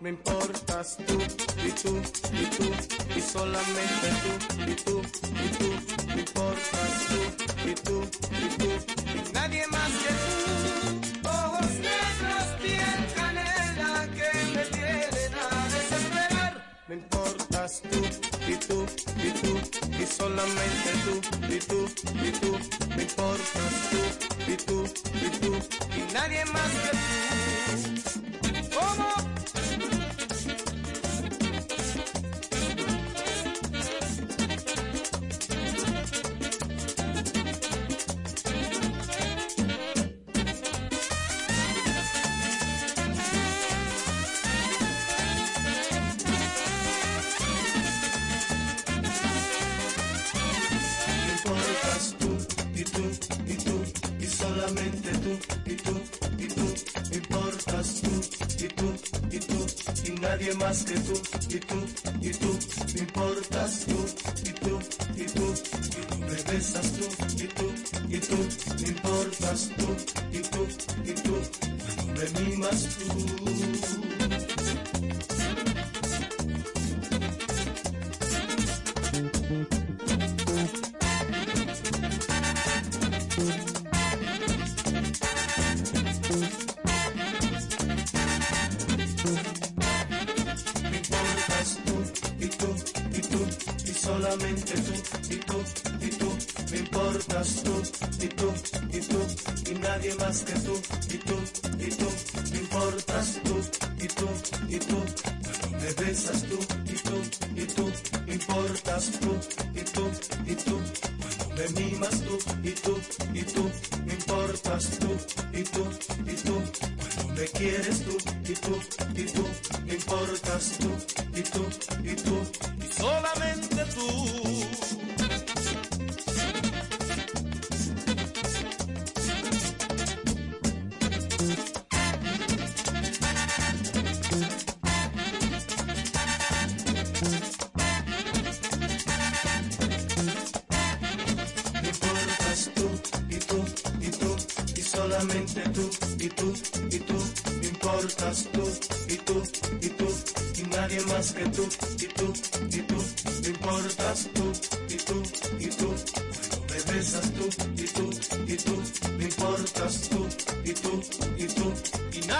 me importas tú y tú y tú y solamente tú y tú y tú me importas tú y tú y tú y nadie más que tú ojos negros piel canela que me tienen a desesperar me importas tú y tú y tú y solamente tú y tú y tú me importas tú y tú y tú y nadie más que tú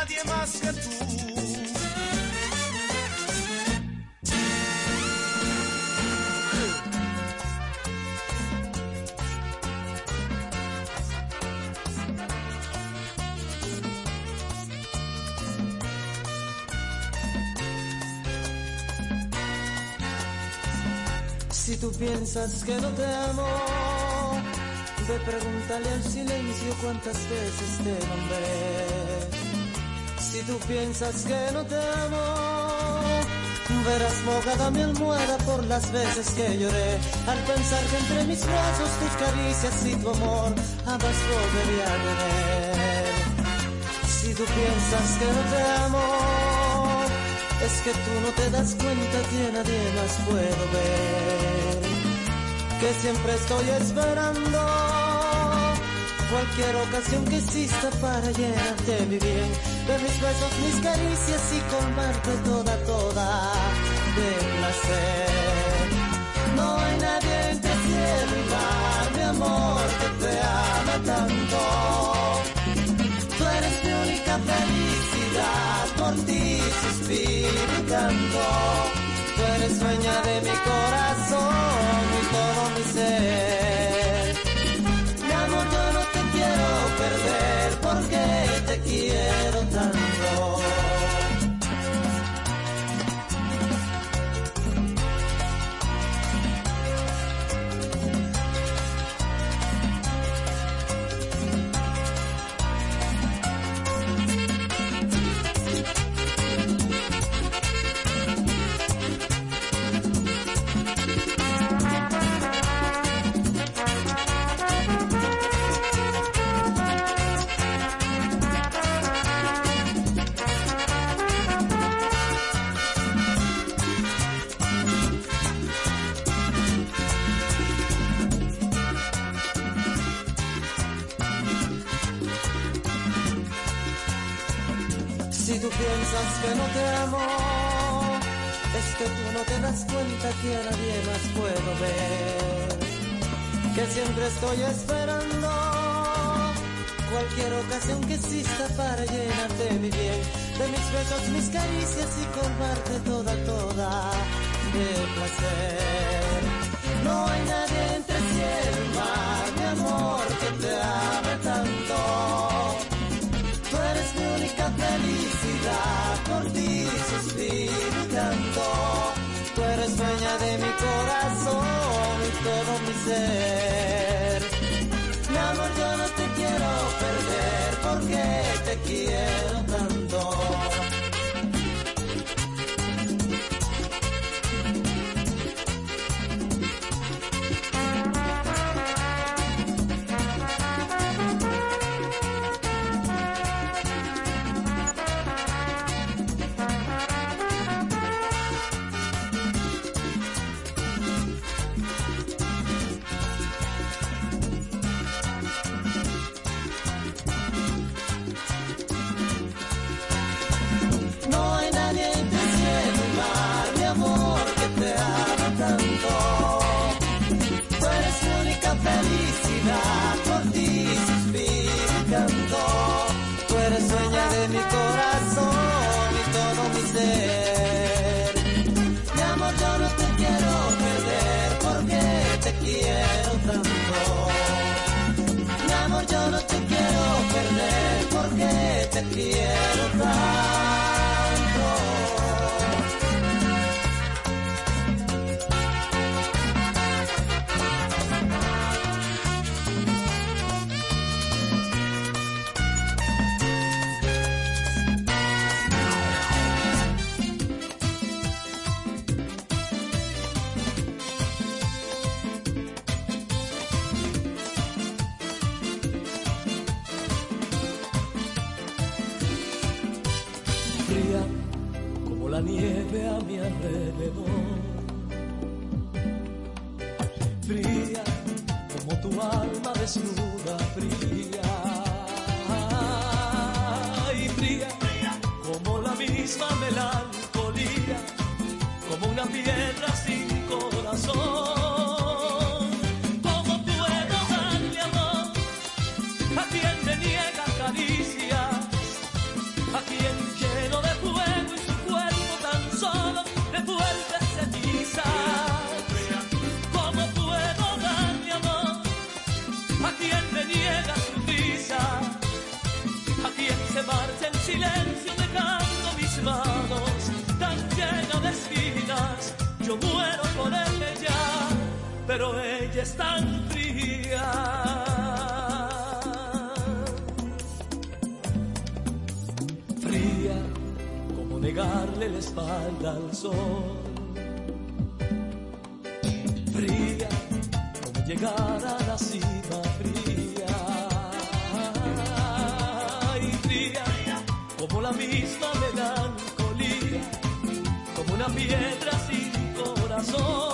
nadie más que tú Si tú piensas que no te amo, ve pregúntale al silencio cuántas veces te nombré. Si tú piensas que no te amo, verás mojada mi almohada por las veces que lloré. Al pensar que entre mis brazos tus caricias y tu amor jamás volvería a tener. Si tú piensas que no te amo, es que tú no te das cuenta que nadie más puedo ver. Que siempre estoy esperando cualquier ocasión que exista para llenarte mi bien. De mis besos, mis caricias y colmarte toda, toda de placer. No hay nadie y mar, mi amor, que te ama tanto. Tú eres mi única felicidad, por ti suspiro y canto. Tú eres dueña de mi corazón es que tú no te das cuenta que a nadie más puedo ver. Que siempre estoy esperando cualquier ocasión que exista para llenarte mi bien, de mis besos, mis caricias y colmarte toda, toda de placer. No hay nadie entre cielo y mar, por ti suspiro y canto. Tú eres dueña de mi corazón y todo mi ser. Mi amor, yo no te quiero perder porque te quiero tanto. Pero ella es tan fría. fría como negarle la espalda al sol. Fría como llegar a la cima fría. Y fría como la misma melancolía, como una piedra sin corazón.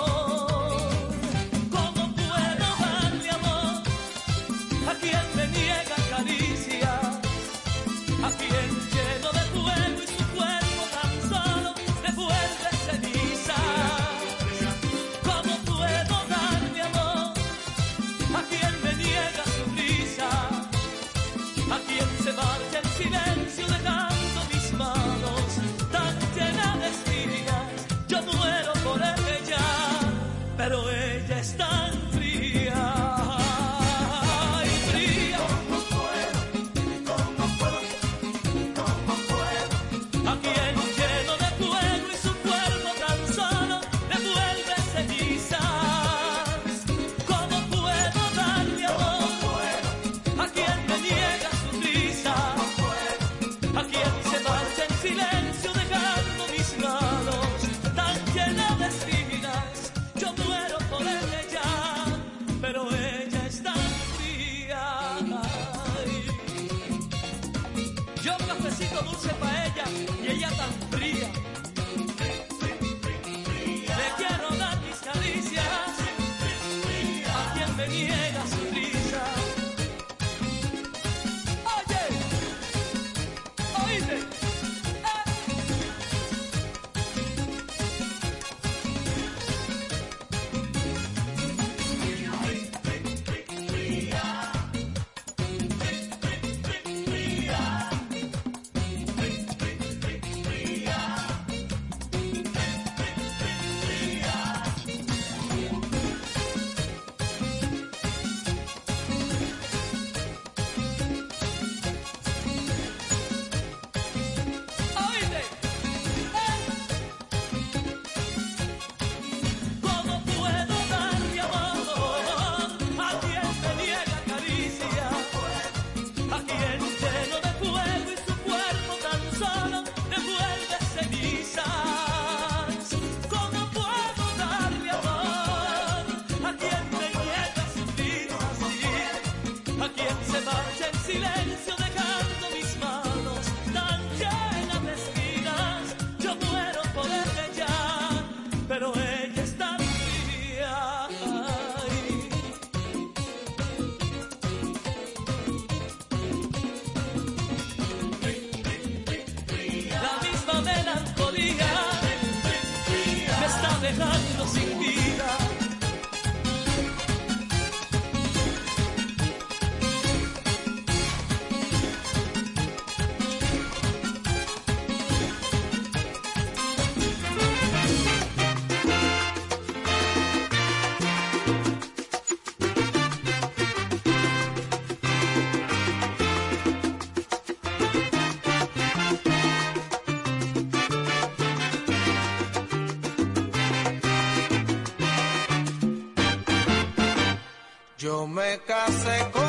Yo me casé con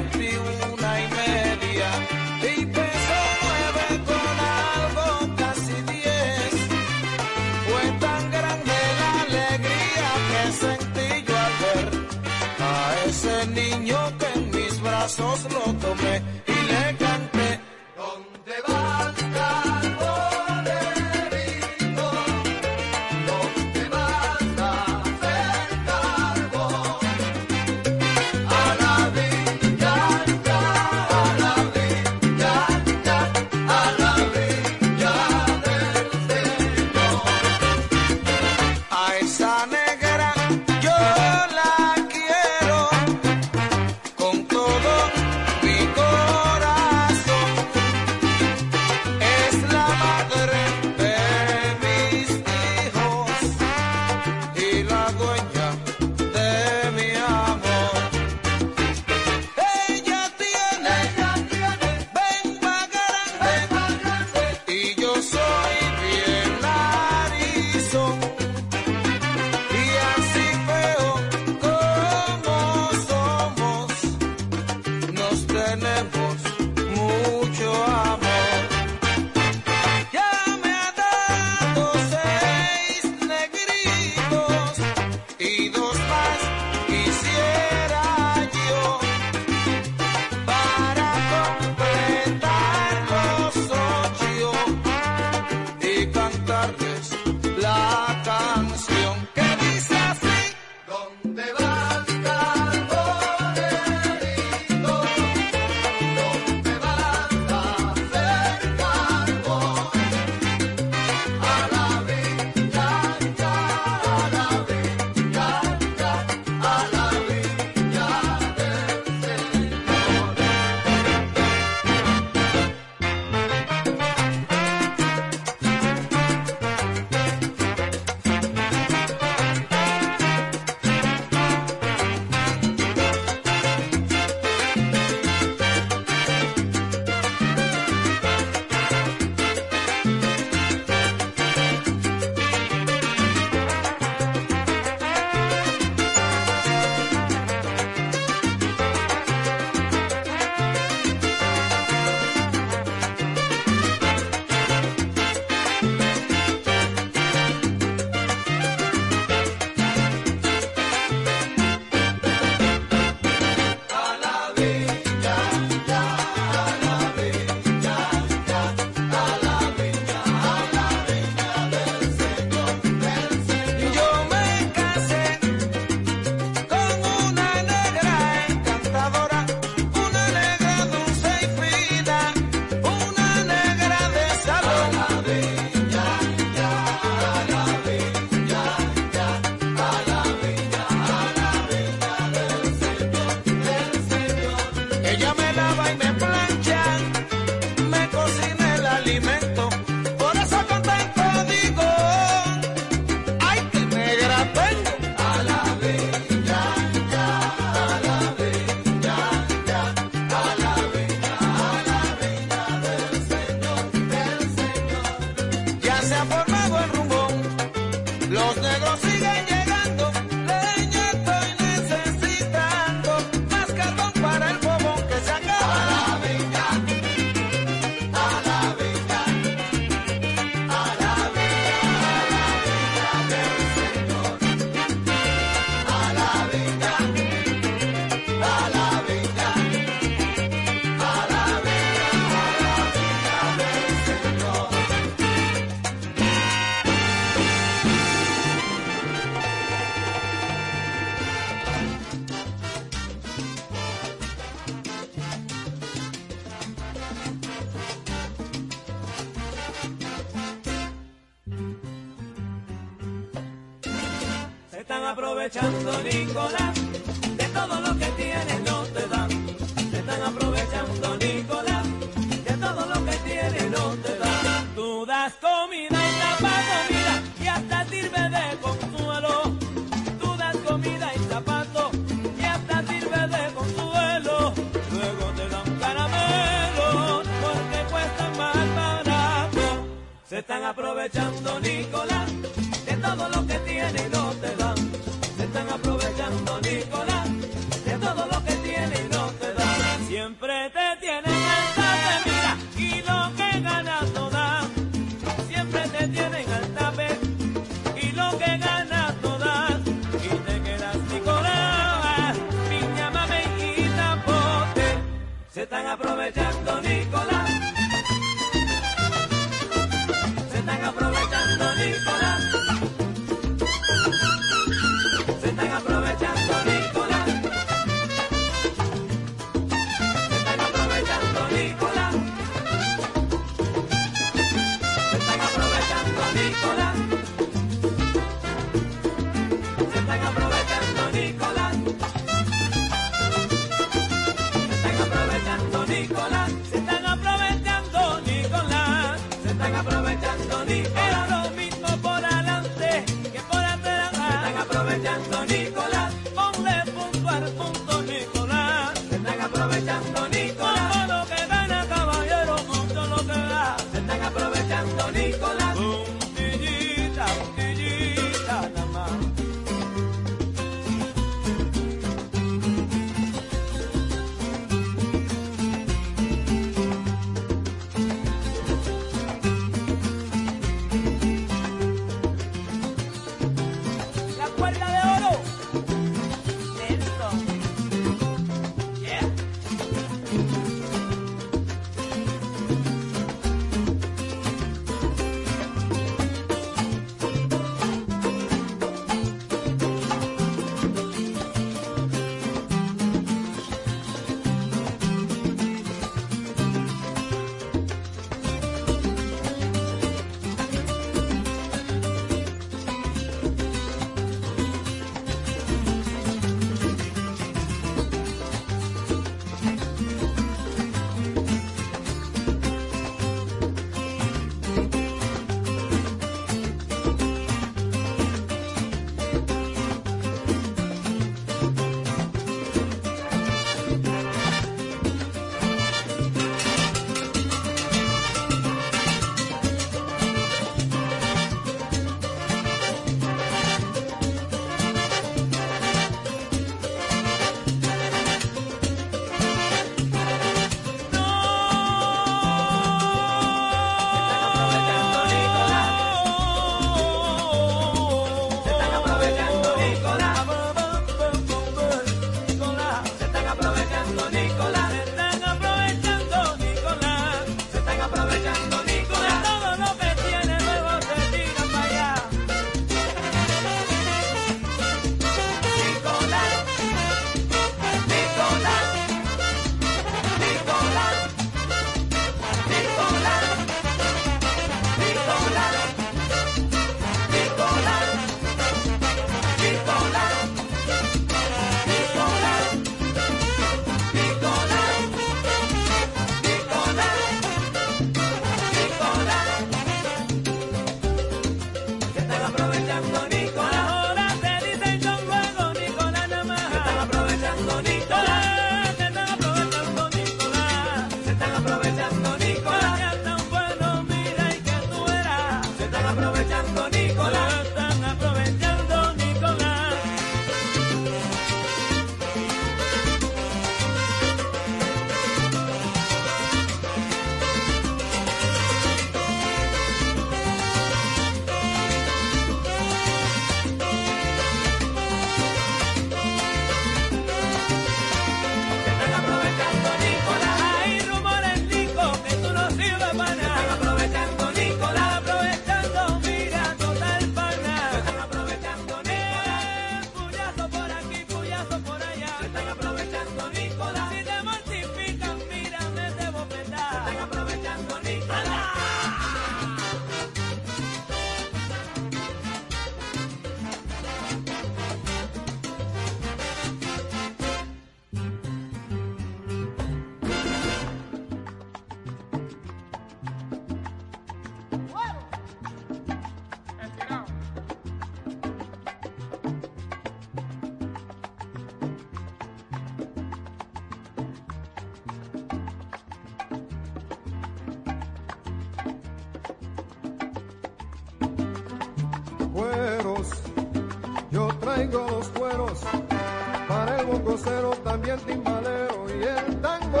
timbalero y el tango.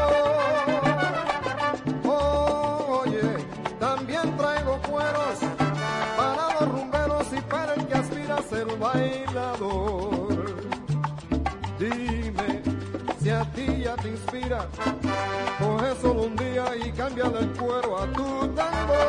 Oye, también traigo cueros para los rumberos y para el que aspira a ser bailador. Dime si a ti ya te inspira, coge solo un día y cámbiale el cuero a tu tango.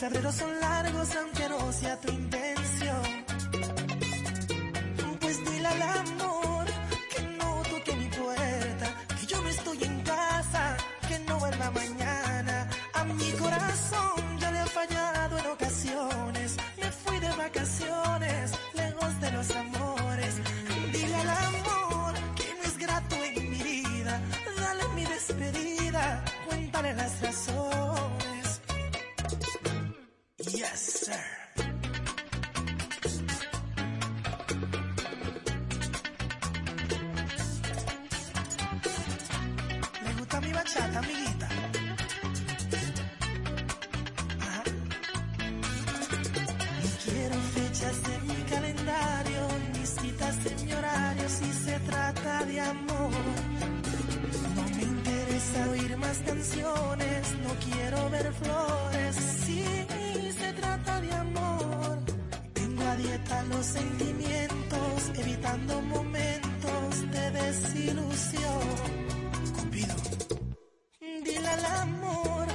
febrero son no quiero ver flores. Si se trata de amor, tengo a dieta los sentimientos, evitando momentos de desilusión. Cupido, dile al amor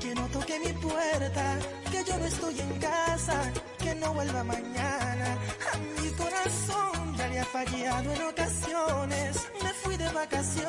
que no toque mi puerta, que yo no estoy en casa, que no vuelva mañana. A mi corazón ya le ha fallado en ocasiones, me fui de vacaciones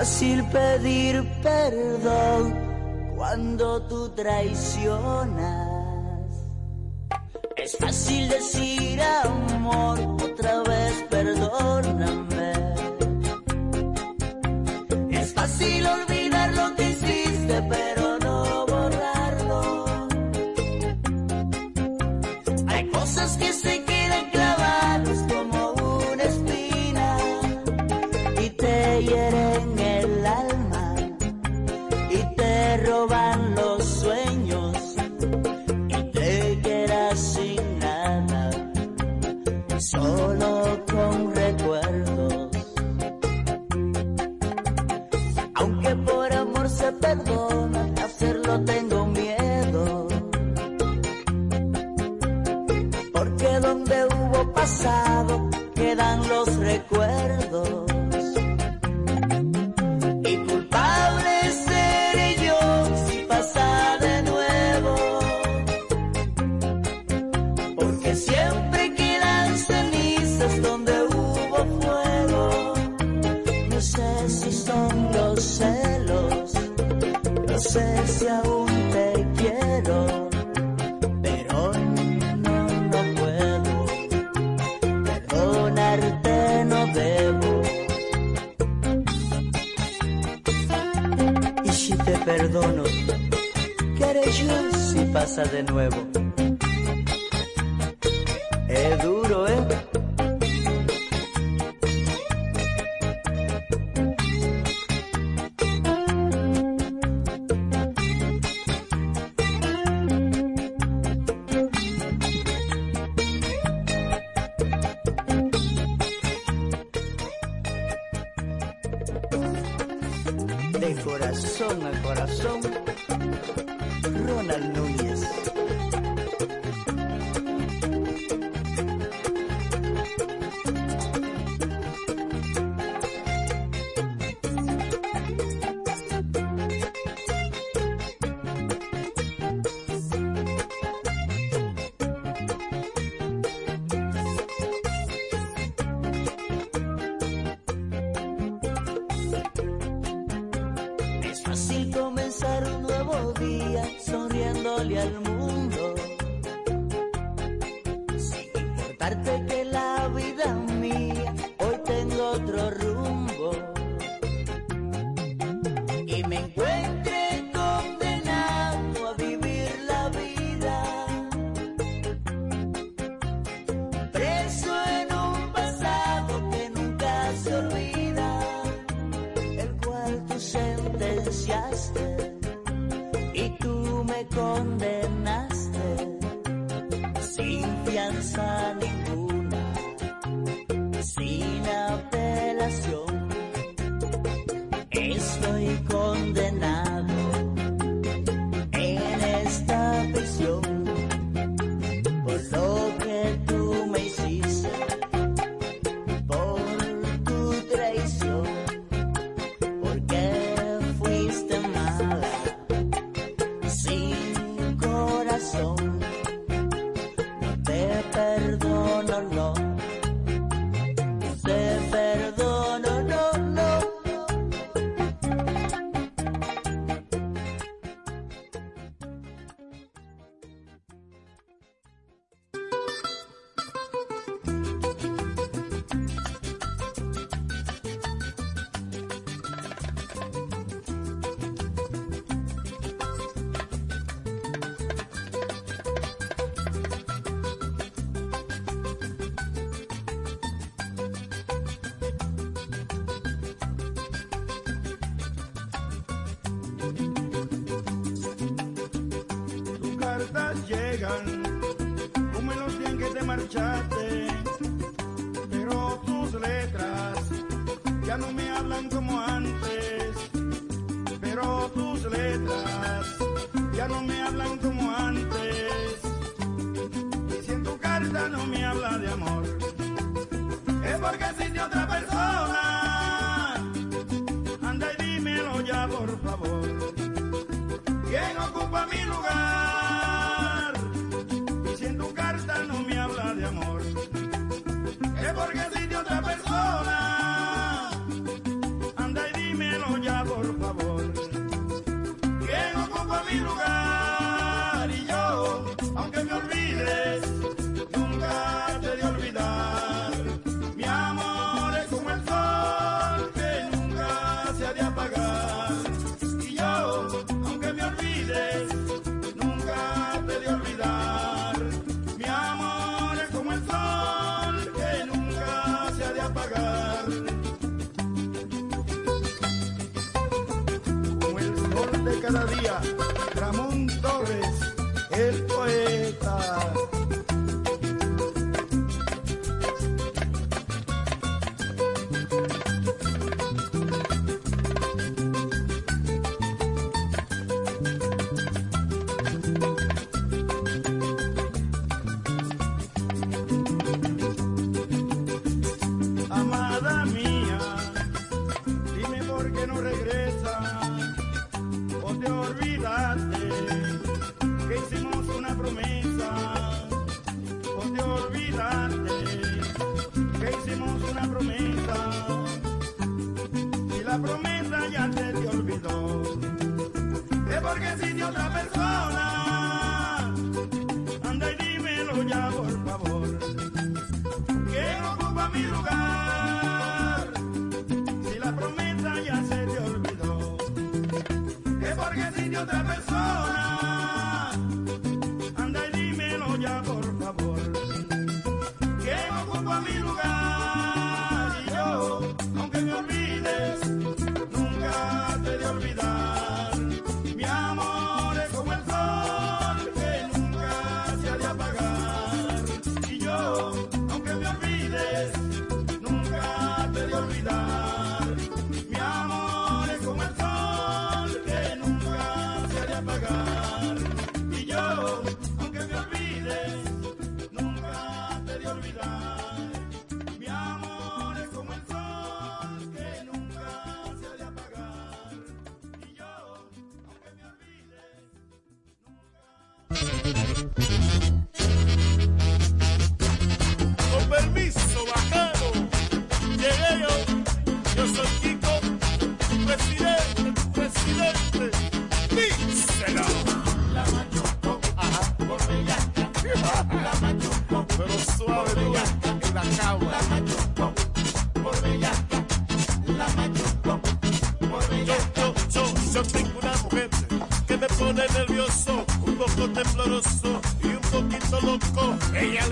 fácil pedir perdón cuando tú traicionas.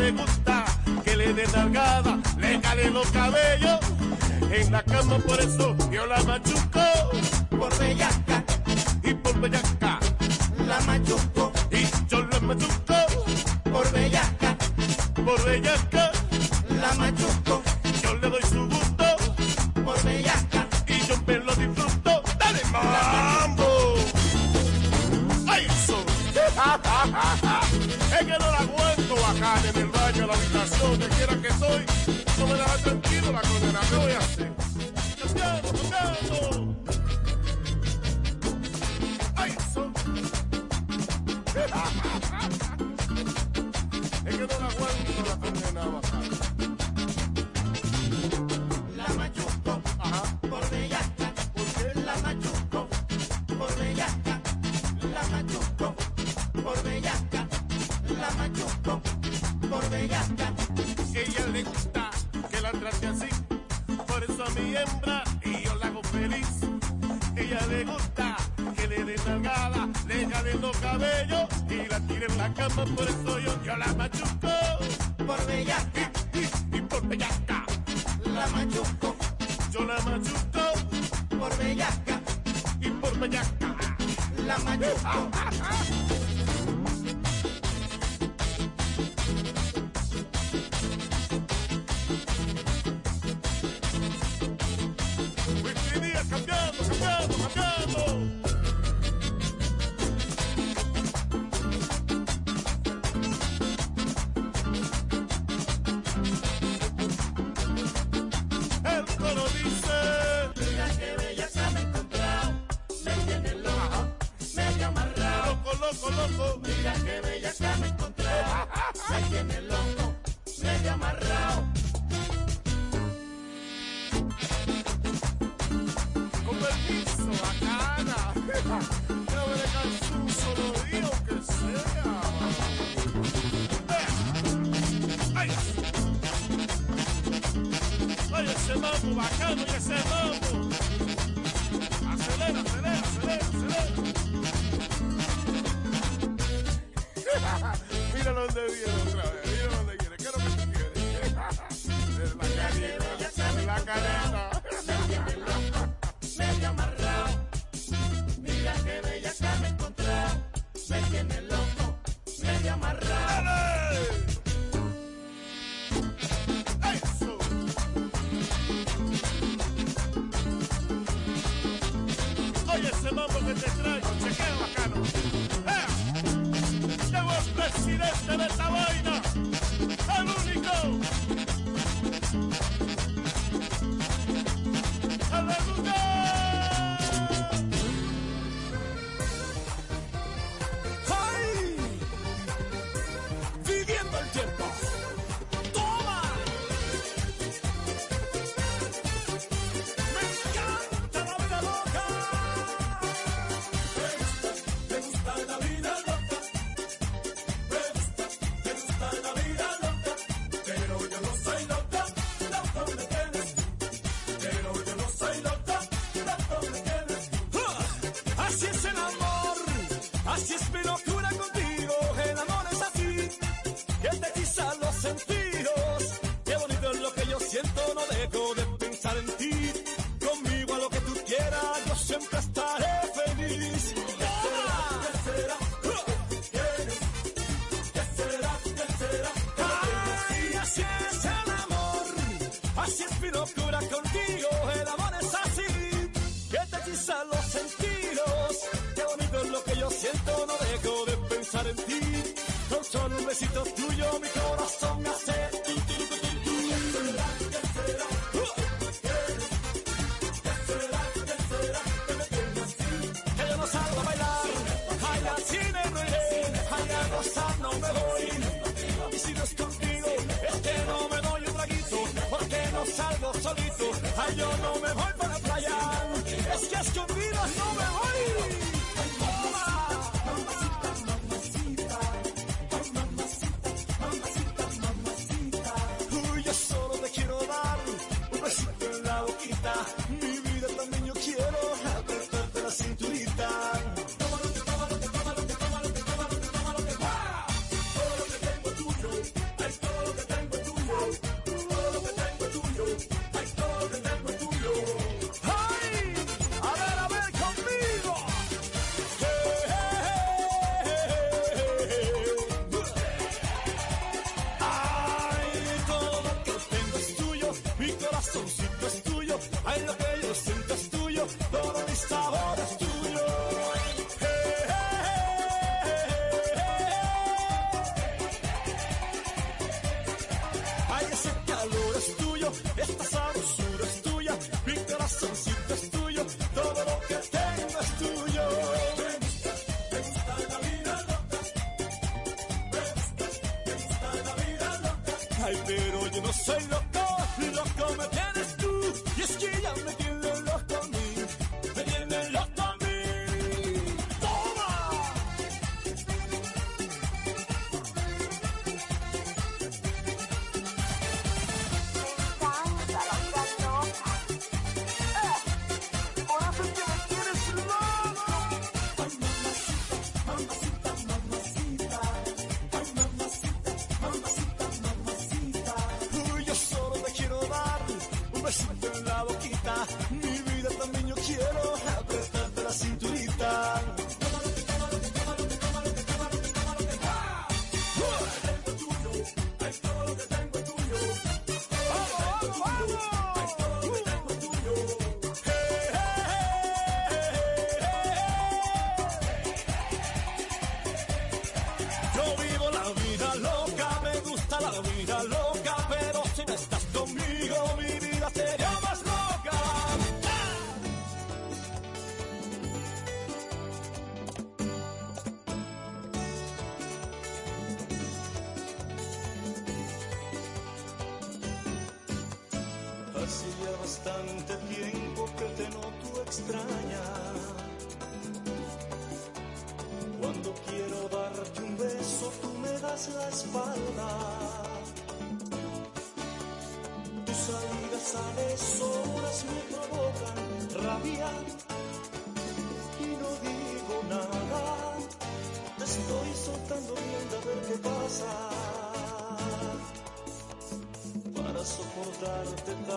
le gusta que le den largada, le cale los cabellos. En la cama por eso yo la machuco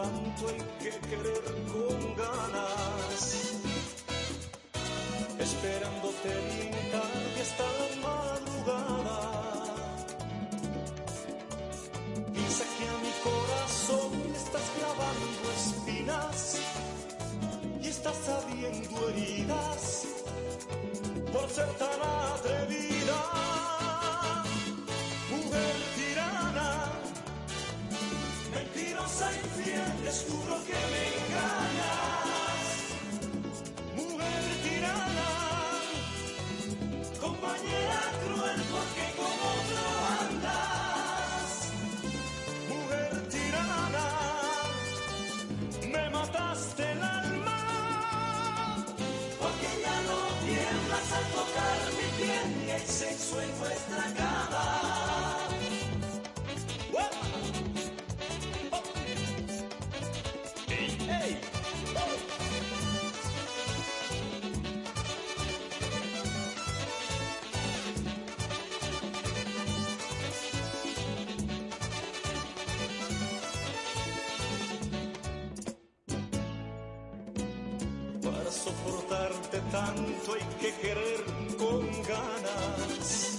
tanto hay que querer con ganas, esperándote bien. soportarte tanto hay que querer con ganas.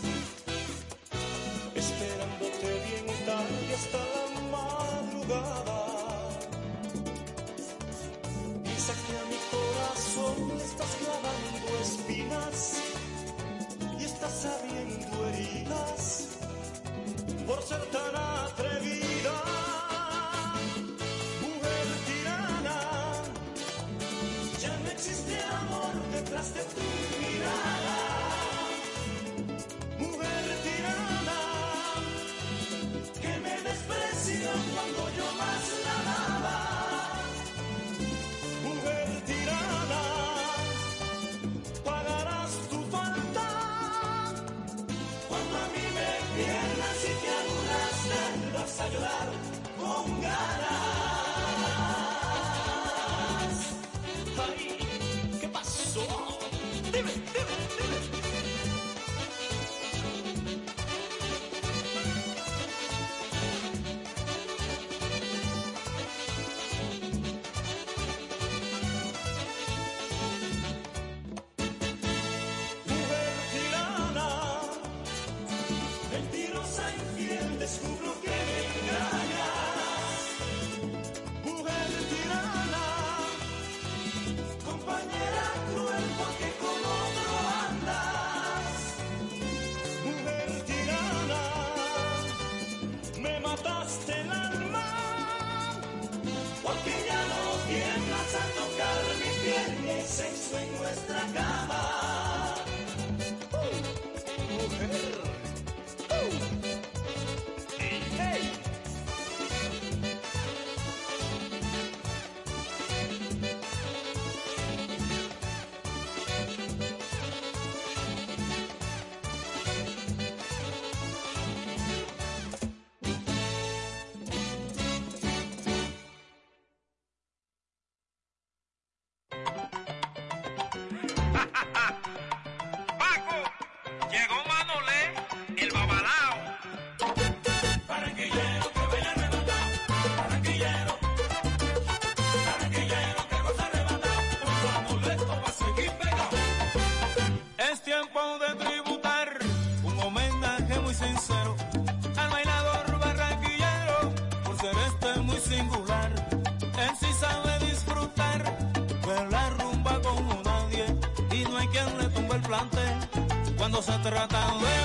Patrão da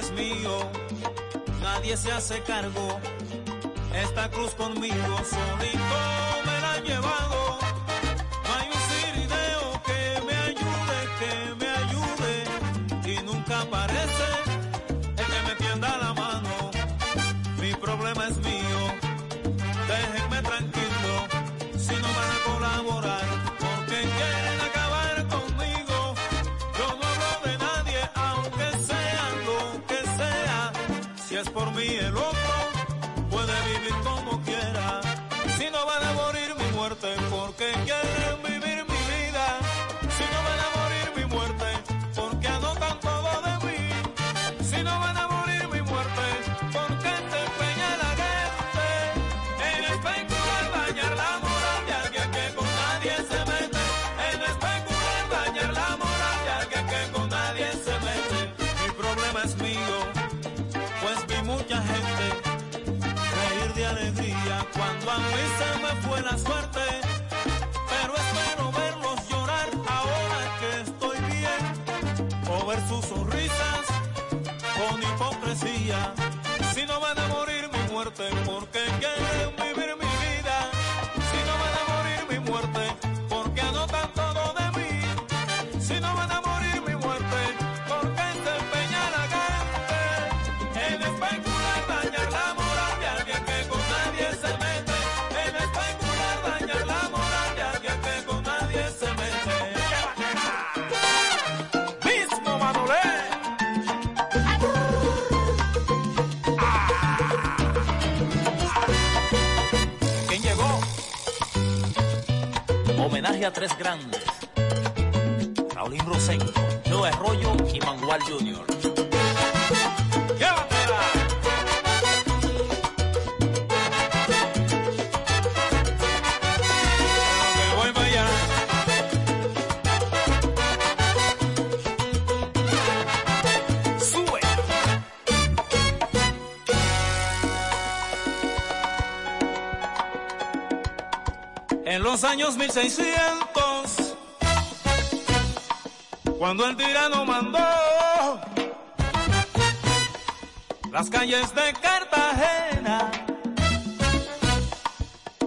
es mío, nadie se hace cargo. Esta cruz conmigo solito me la llevan. alegría cuando a mí se me fue la suerte. Pero espero verlos llorar ahora que estoy bien o ver sus sonrisas con hipocresía. Si no van a morir tres grandes. Raulín Rosenco, Noé Arroyo y Mangual Jr. En los años 1600 cuando el tirano mandó las calles de Cartagena,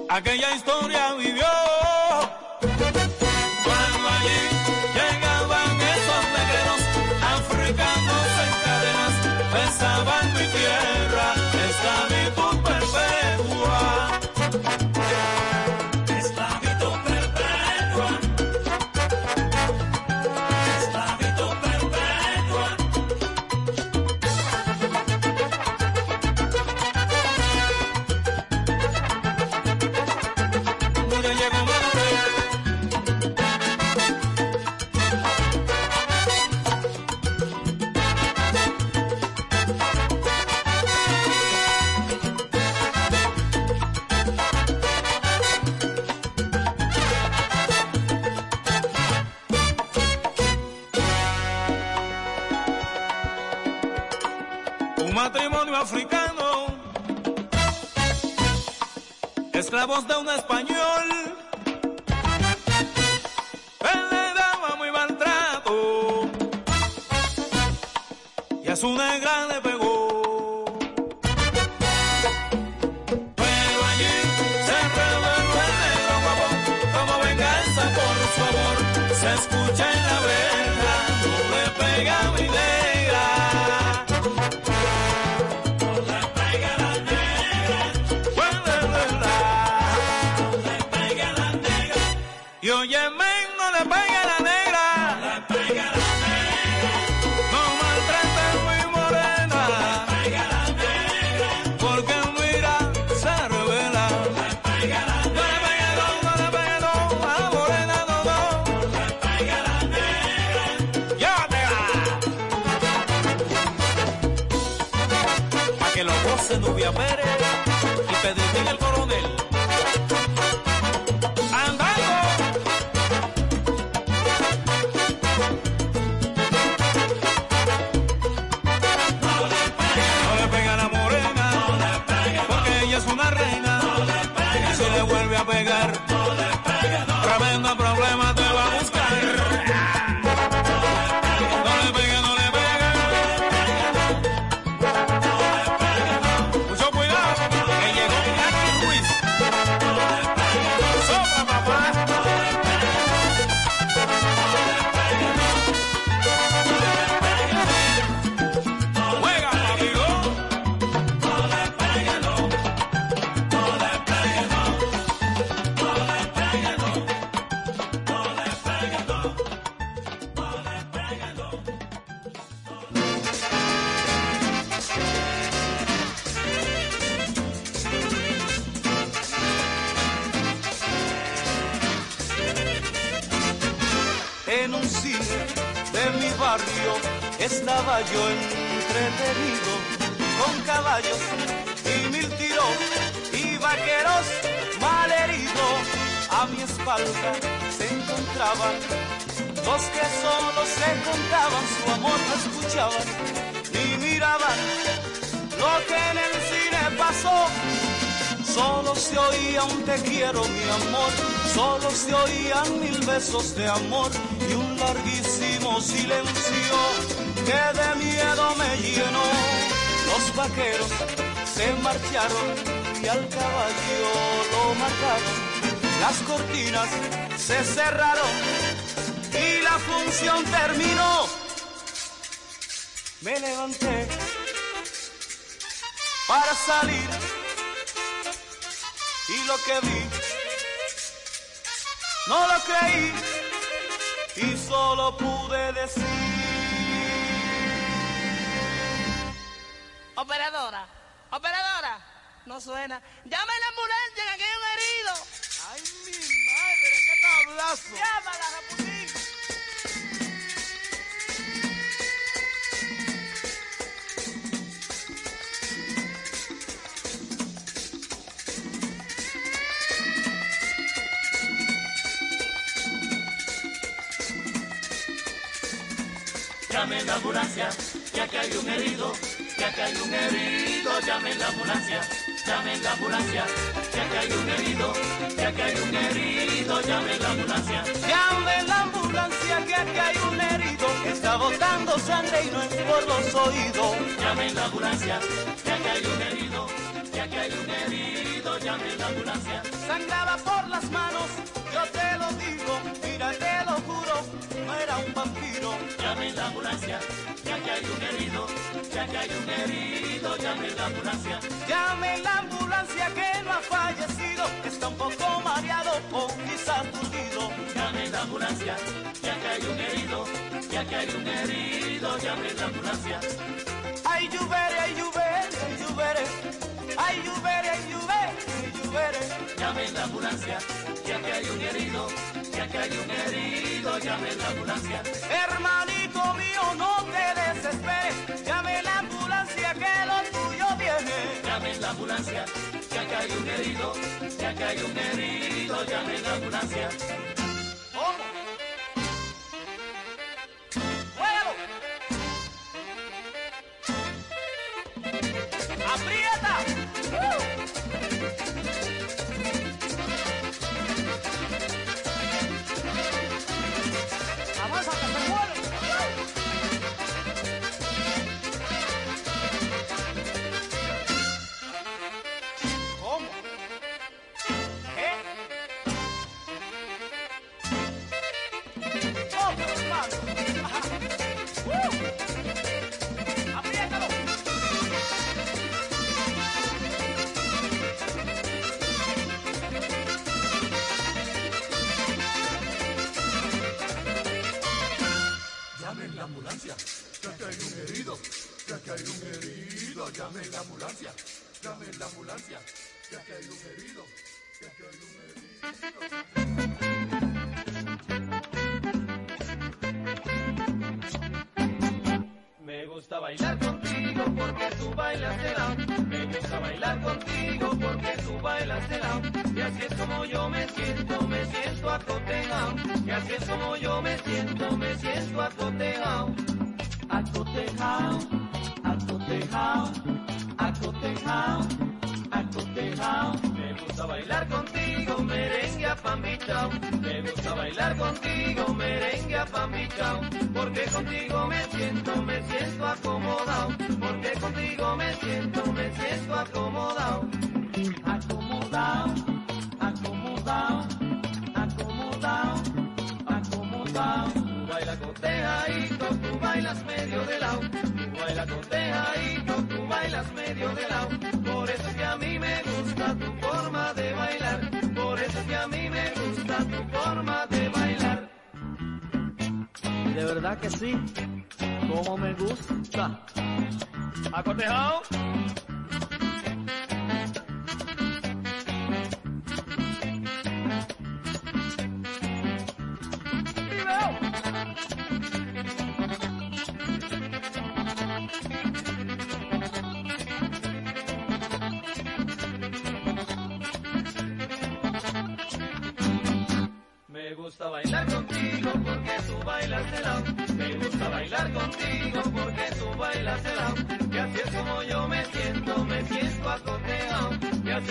aquella historia vivió. Cuando allí llegaban esos negros africanos en cadenas, pensaban mi tierra, esta mi Забоз да у нас decir Operadora, operadora, no suena. Llame a la ambulancia que aquí hay un herido. ¡Ay, mi madre! ¡Qué tablazo! Llámala, Raputín. Llame la ambulancia, ya que hay un herido, ya que hay un herido, llame la ambulancia, llame la ambulancia, ya que hay un herido, ya que hay un herido, llame la ambulancia. Llame la ambulancia que aquí hay un herido que está botando sangre y no es por los oídos. Llame la ambulancia, ya que hay un herido, ya que hay un herido, llame la ambulancia. Sangraba por las manos, yo te lo digo, mira te lo juro, no era un vampiro. Ambulancia, ya que hay un herido, ya que hay un herido, llame la ambulancia. Llame la ambulancia que no ha fallecido, está un poco mareado o quizás turbido. Llame la ambulancia, ya que hay un herido, ya que hay un herido, llame la ambulancia. Ay, lluvere, ay, lluvere, ay, lluvere, ay, lluvere, ay, lluvere, Llame la ambulancia, ya que hay un herido, ya que hay un herido, llame la ambulancia. Hermanito mío, no te desesperes, llame la ambulancia que lo tuyo viene. Llame la ambulancia, ya que hay un herido, ya que hay un herido, llame la ambulancia. ¿Cómo? que sí.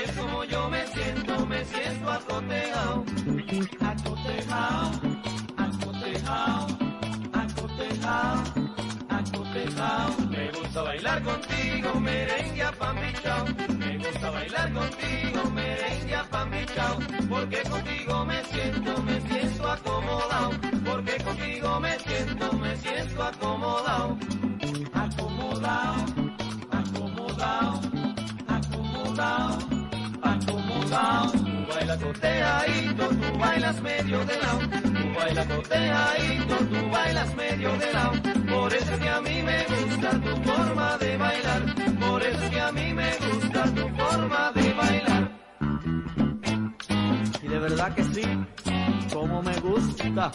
es como yo me siento, me siento acotejao, acotejao, acotejao, acotejao, acotejao. Me gusta bailar contigo, merengue a pan me gusta bailar contigo, merengue a pan porque contigo bailas medio de lado, tú bailas boteadito, tú bailas medio de lado. Por eso es que a mí me gusta tu forma de bailar, por eso es que a mí me gusta tu forma de bailar. Y de verdad que sí, como me gusta.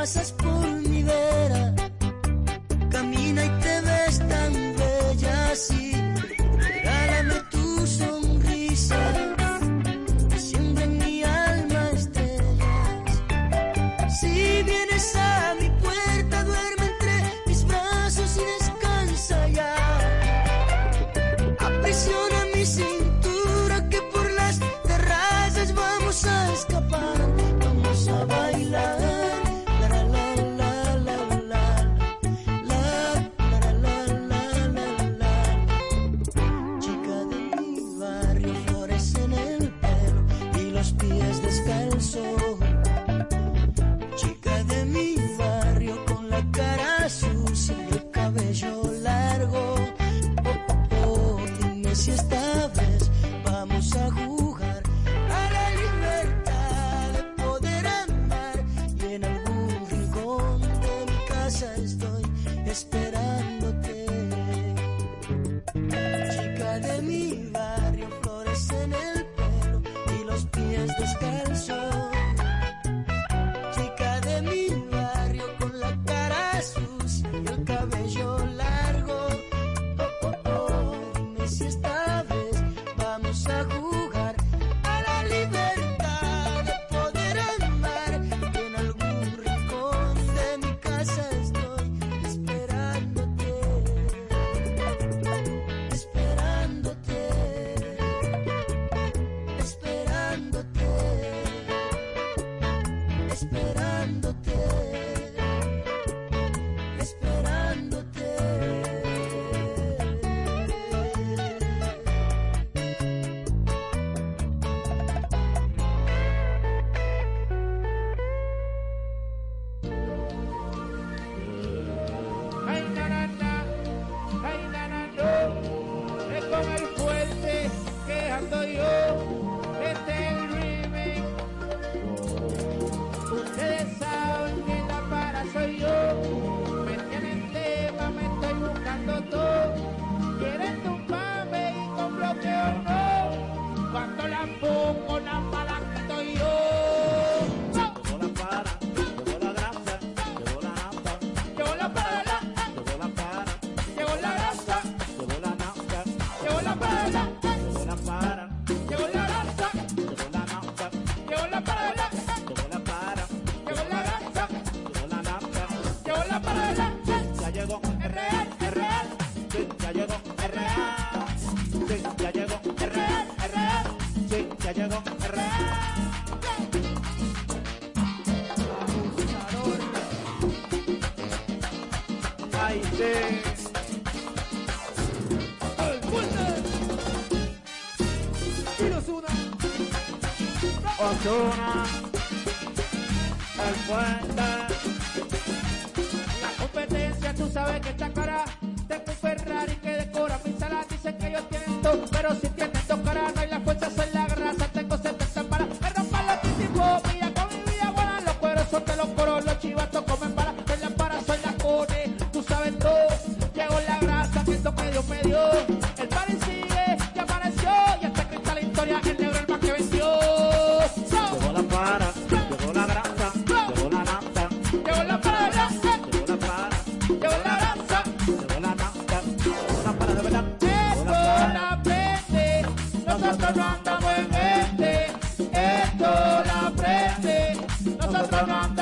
possas pular. Ozuna. Ramadan.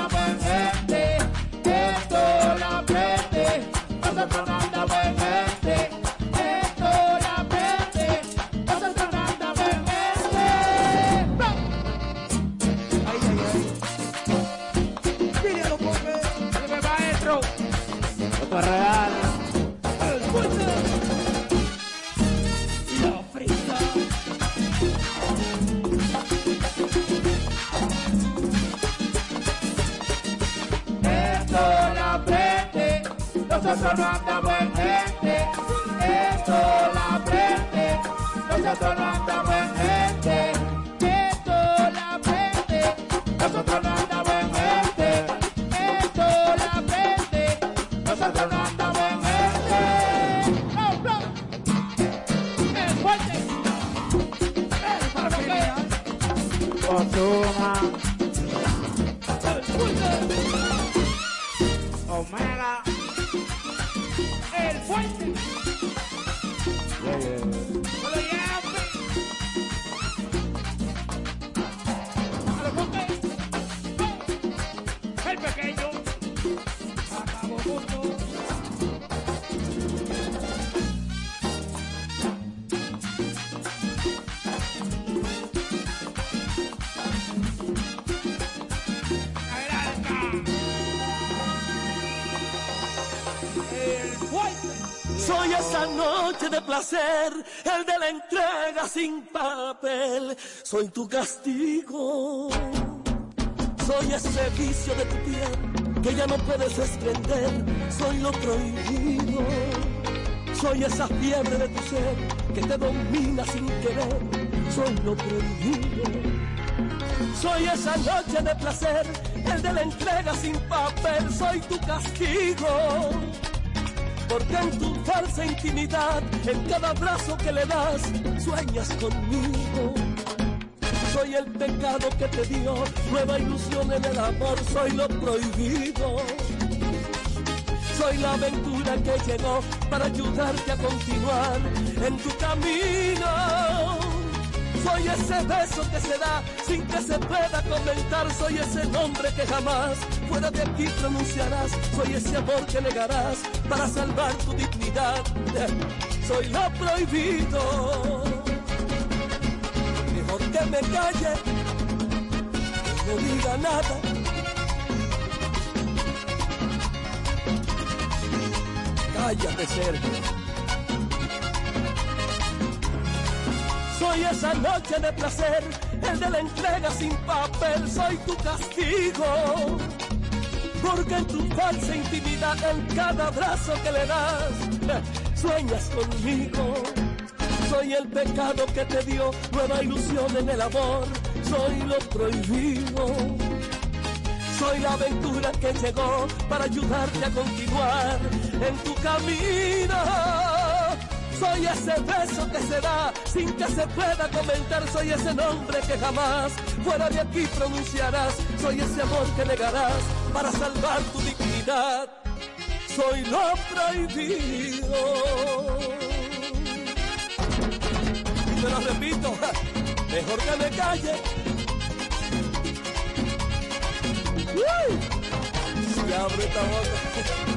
Soy tu castigo. Soy ese vicio de tu piel que ya no puedes desprender. Soy lo prohibido. Soy esa fiebre de tu ser que te domina sin querer. Soy lo prohibido. Soy esa noche de placer, el de la entrega sin papel. Soy tu castigo. Porque en tu falsa intimidad, en cada abrazo que le das, sueñas conmigo. Soy el pecado que te dio nueva ilusión en el amor, soy lo prohibido. Soy la aventura que llegó para ayudarte a continuar en tu camino. Soy ese beso que se da sin que se pueda comentar. Soy ese nombre que jamás fuera de aquí pronunciarás. Soy ese amor que negarás para salvar tu dignidad. Soy lo prohibido. Me calle no diga nada. Cállate, Sergio. Soy esa noche de placer, el de la entrega sin papel, soy tu castigo. Porque en tu falsa intimidad, en cada abrazo que le das, sueñas conmigo. Soy el pecado que te dio nueva ilusión en el amor, soy lo prohibido. Soy la aventura que llegó para ayudarte a continuar en tu camino. Soy ese beso que se da sin que se pueda comentar. Soy ese nombre que jamás fuera de aquí pronunciarás. Soy ese amor que negarás para salvar tu dignidad. Soy lo prohibido. Te lo repito, mejor que me calle. ¡Uy! Si abro esta boca.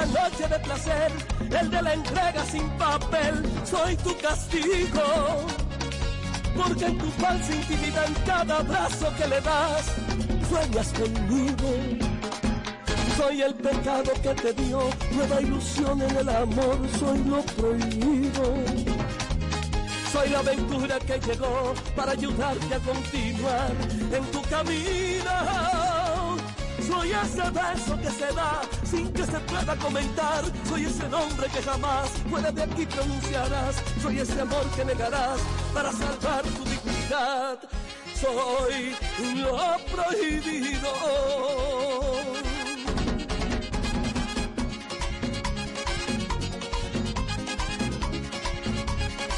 noche de placer, el de la entrega sin papel, soy tu castigo. Porque en tu falsa intimidad, en cada abrazo que le das, sueñas conmigo. Soy el pecado que te dio nueva ilusión en el amor, soy lo prohibido. Soy la aventura que llegó para ayudarte a continuar en tu camino. Soy ese beso que se da sin que se pueda comentar. Soy ese nombre que jamás fuera de aquí pronunciarás. Soy ese amor que negarás para salvar tu dignidad. Soy lo prohibido.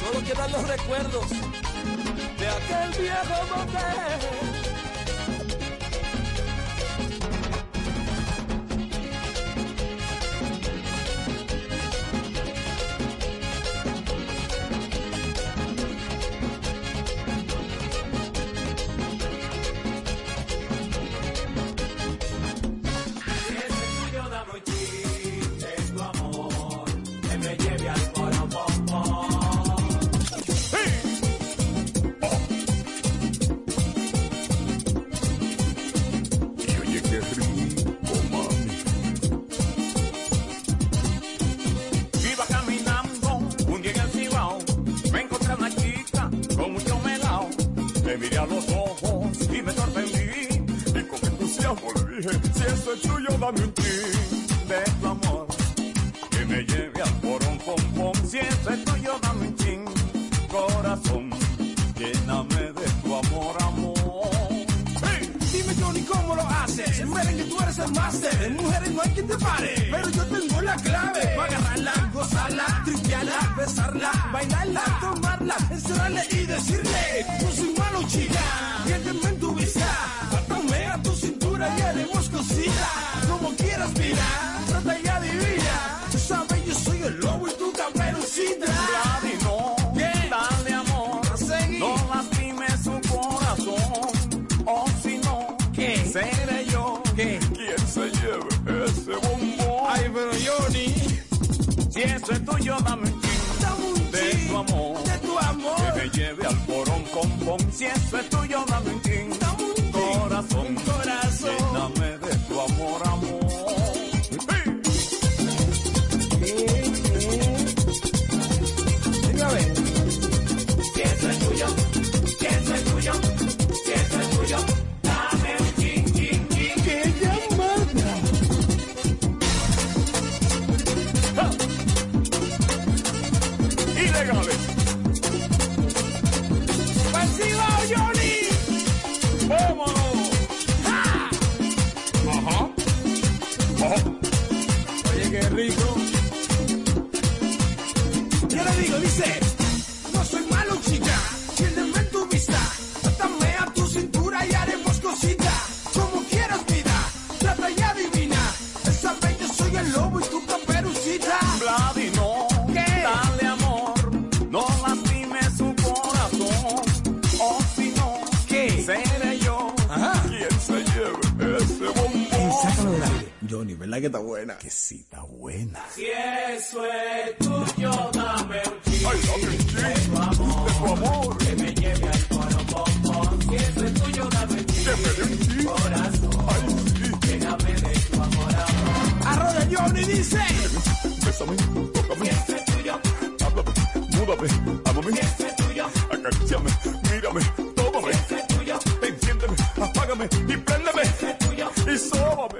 Solo quedan los recuerdos de aquel viejo motel Donny, ¿verdad que está buena? Que sí, está buena. Si eso es tuyo, dame un chiste. Ay, tu amor, tu amor. Que me lleve al foro bombón. Si eso es tuyo, dame un chiste. Que me dé un chiste. Corazón. Ay, sí. Lléname de tu amor, amor. Arroya Johnny dice. Bésame, tócame. Si eso es tuyo. Háblame, múdame, ámame. Si eso es tuyo. Acaríciame, mírame, tómame. Si eso es tuyo. Enciéndeme, apágame y préndeme. Si eso es tuyo. Y sóbame.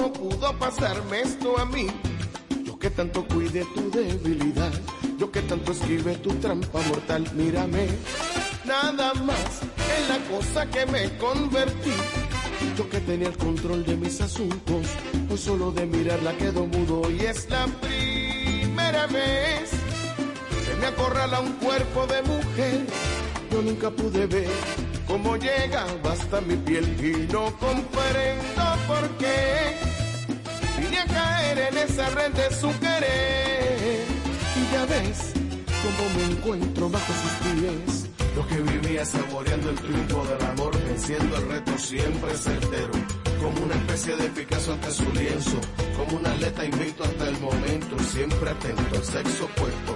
¿Cómo pudo pasarme esto a mí? Yo que tanto cuide tu debilidad, yo que tanto escribe tu trampa mortal, mírame. Nada más es la cosa que me convertí. Yo que tenía el control de mis asuntos, hoy solo de mirarla quedo mudo y es la primera vez que me acorrala un cuerpo de mujer. Yo nunca pude ver cómo llega hasta mi piel y no comprendo por qué caer en esa red de su querer. Y ya ves cómo me encuentro bajo sus pies. Lo que vivía saboreando el triunfo del amor, venciendo el reto siempre certero. Como una especie de Picasso ante su lienzo, como un atleta invicto hasta el momento, siempre atento al sexo opuesto,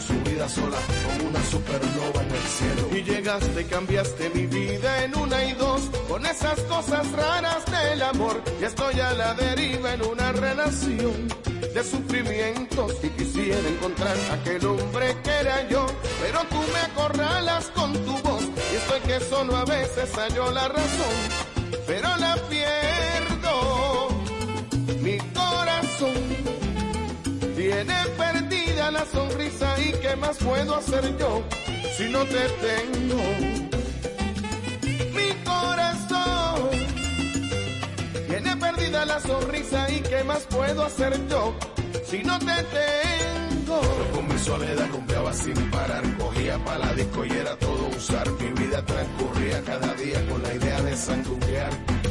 su vida sola, como una supernova en el cielo. Y llegaste cambiaste mi vida en una y dos, con esas cosas raras del amor. Y estoy a la deriva en una relación de sufrimientos y quisiera encontrar aquel hombre que era yo, pero tú me acorralas con tu voz y estoy que solo a veces hallo la razón, pero la pierdo. Tiene perdida la sonrisa y qué más puedo hacer yo si no te tengo. Mi corazón tiene perdida la sonrisa y qué más puedo hacer yo si no te tengo. Con mi soledad rumbeaba sin parar, cogía pa' la disco y era todo usar. Mi vida transcurría cada día con la idea de sanguquear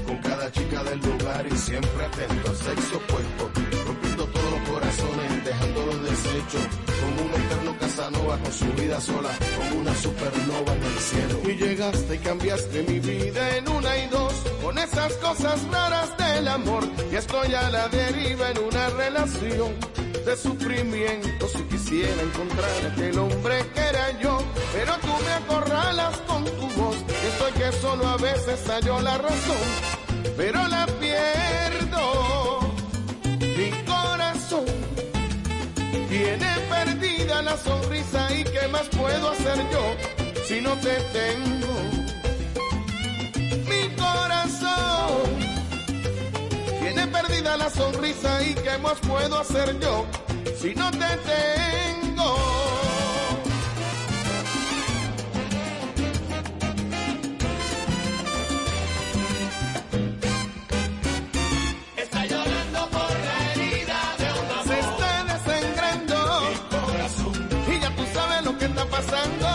con cada chica del lugar y siempre atento al sexo opuesto, deshechos, como un eterno Casanova con su vida sola, como una supernova en el cielo. Y llegaste y cambiaste mi vida en una y dos, con esas cosas raras del amor. Y estoy a la deriva en una relación de sufrimiento. Si quisiera encontrar aquel hombre que era yo, pero tú me acorralas con tu voz. Y estoy que solo a veces hallo la razón, pero la pierdo. Tiene perdida la sonrisa y qué más puedo hacer yo si no te tengo. Mi corazón tiene perdida la sonrisa y qué más puedo hacer yo si no te tengo. Pasando.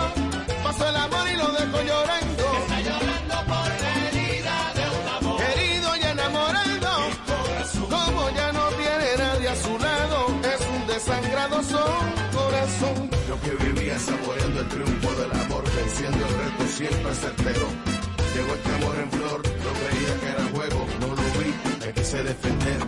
Pasó el amor y lo dejo llorando. Está llorando por la herida de un amor. Herido y enamorado, como ya no tiene nadie a su lado, es un desangrado son corazón. Yo que vivía saboreando el triunfo del amor, venciendo el reto siempre certero. Llegó este amor en flor, yo creía que era juego, no lo vi, me quise defender,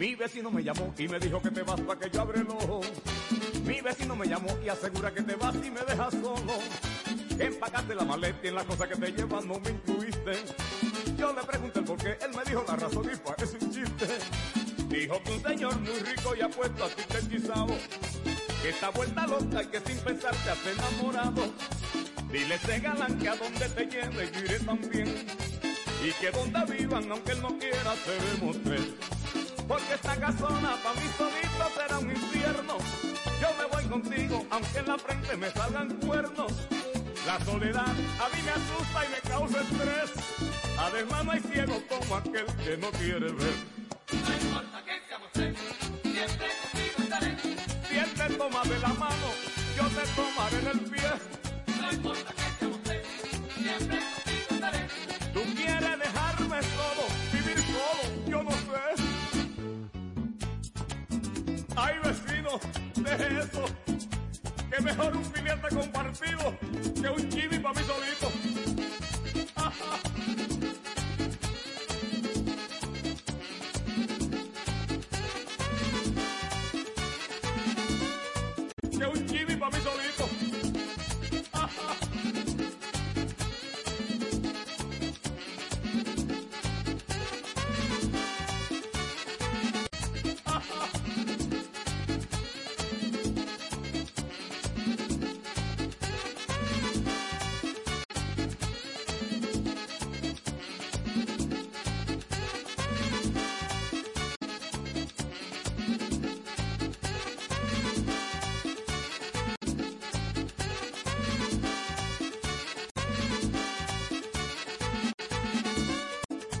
Mi vecino me llamó y me dijo que te vas para que yo abre el ojo. Mi vecino me llamó y asegura que te vas y me dejas solo. Que empacaste la maleta y en las cosas que te llevas no me incluiste. Yo le pregunté el por qué, él me dijo la razón y parece un chiste. Dijo que un señor muy rico y apuesto a ti te hechizado. Que esta vuelta loca y que sin pensar te has enamorado. Dile ese galán que a donde te lleve yo iré también. Y que donde vivan, aunque él no quiera, seremos tres esta casona pa' mí solito será un infierno. Yo me voy contigo, aunque en la frente me salgan cuernos. La soledad a mí me asusta y me causa estrés. Además no hay ciego como aquel que no quiere ver.